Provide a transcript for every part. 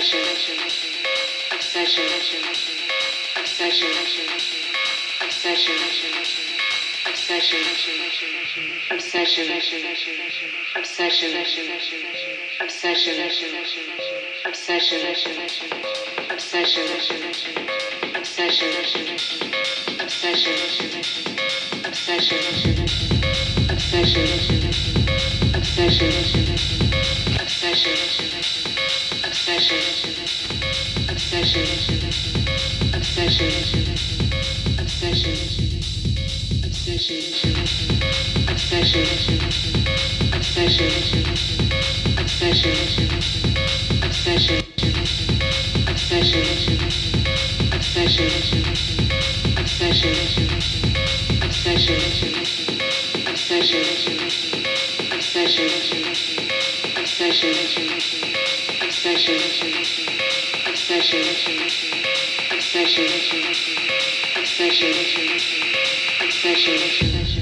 obsession, obsession, obsession, obsession, obsession, obsession, obsession, obsession, obsession, obsession, obsession, obsession, obsession, obsession, obsession, obsession, obsession obsession obsession obsession obsession obsession obsession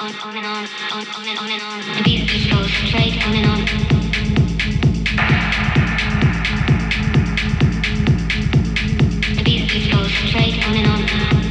on, on, on and on, on, on and on and on. The beat just goes straight on and on. Straight on and on.